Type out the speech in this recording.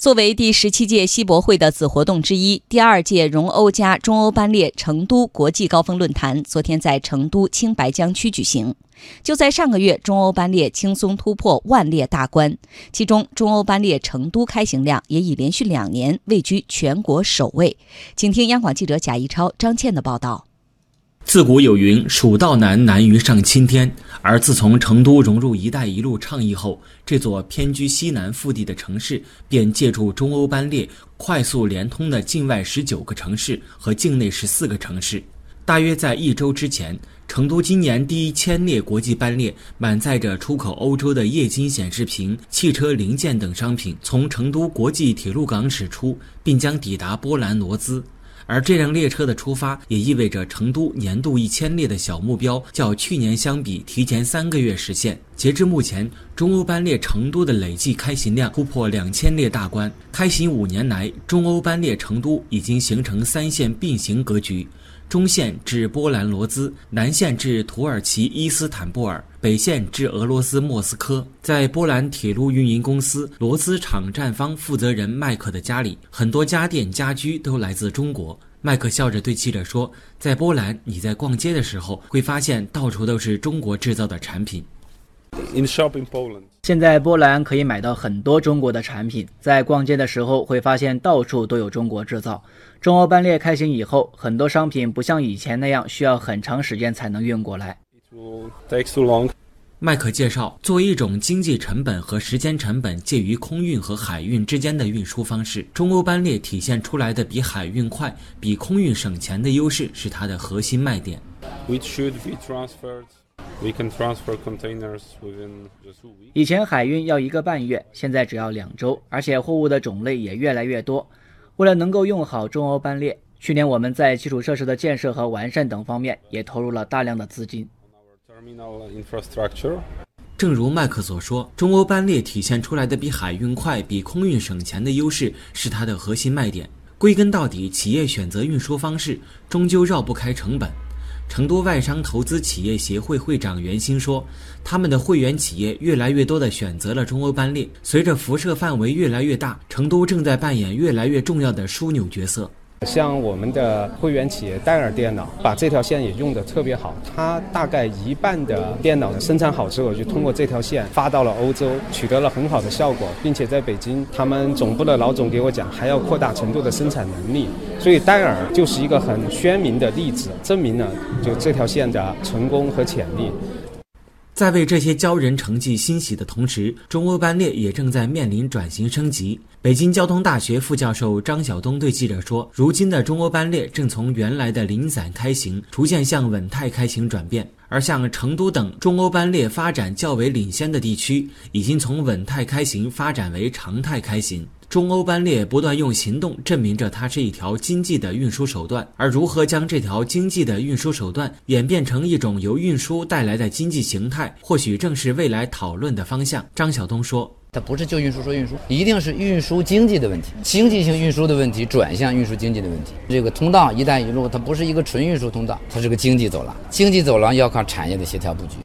作为第十七届西博会的子活动之一，第二届蓉欧加中欧班列成都国际高峰论坛昨天在成都青白江区举行。就在上个月，中欧班列轻松突破万列大关，其中中欧班列成都开行量也已连续两年位居全国首位。请听央广记者贾一超、张倩的报道。自古有云“蜀道难，难于上青天”，而自从成都融入“一带一路”倡议后，这座偏居西南腹地的城市便借助中欧班列快速连通的境外十九个城市和境内十四个城市。大约在一周之前，成都今年第一千列国际班列满载着出口欧洲的液晶显示屏、汽车零件等商品，从成都国际铁路港驶出，并将抵达波兰罗兹。而这辆列车的出发，也意味着成都年度一千列的小目标，较去年相比提前三个月实现。截至目前，中欧班列成都的累计开行量突破两千列大关。开行五年来，中欧班列成都已经形成三线并行格局：中线至波兰罗兹，南线至土耳其伊斯坦布尔，北线至俄罗斯莫斯科。在波兰铁路运营公司罗兹场站方负责人麦克的家里，很多家电家居都来自中国。麦克笑着对记者说：“在波兰，你在逛街的时候会发现到处都是中国制造的产品。现在波兰可以买到很多中国的产品，在逛街的时候会发现到处都有中国制造。中欧班列开行以后，很多商品不像以前那样需要很长时间才能运过来。”麦克介绍，作为一种经济成本和时间成本介于空运和海运之间的运输方式，中欧班列体现出来的比海运快、比空运省钱的优势是它的核心卖点。以前海运要一个半月，现在只要两周，而且货物的种类也越来越多。为了能够用好中欧班列，去年我们在基础设施的建设和完善等方面也投入了大量的资金。正如麦克所说，中欧班列体现出来的比海运快、比空运省钱的优势是它的核心卖点。归根到底，企业选择运输方式终究绕不开成本。成都外商投资企业协会会长袁兴说：“他们的会员企业越来越多地选择了中欧班列。随着辐射范围越来越大，成都正在扮演越来越重要的枢纽角色。”像我们的会员企业戴尔电脑，把这条线也用得特别好。它大概一半的电脑生产好之后，就通过这条线发到了欧洲，取得了很好的效果，并且在北京，他们总部的老总给我讲，还要扩大程度的生产能力。所以戴尔就是一个很鲜明的例子，证明了就这条线的成功和潜力。在为这些骄人成绩欣喜的同时，中欧班列也正在面临转型升级。北京交通大学副教授张晓东对记者说：“如今的中欧班列正从原来的零散开行，逐渐向稳态开行转变。而像成都等中欧班列发展较为领先的地区，已经从稳态开行发展为常态开行。”中欧班列不断用行动证明着它是一条经济的运输手段，而如何将这条经济的运输手段演变成一种由运输带来的经济形态，或许正是未来讨论的方向。张晓东说：“它不是就运输说运输，一定是运输经济的问题，经济性运输的问题转向运输经济的问题。这个通道‘一带一路’它不是一个纯运输通道，它是个经济走廊，经济走廊要靠产业的协调布局。”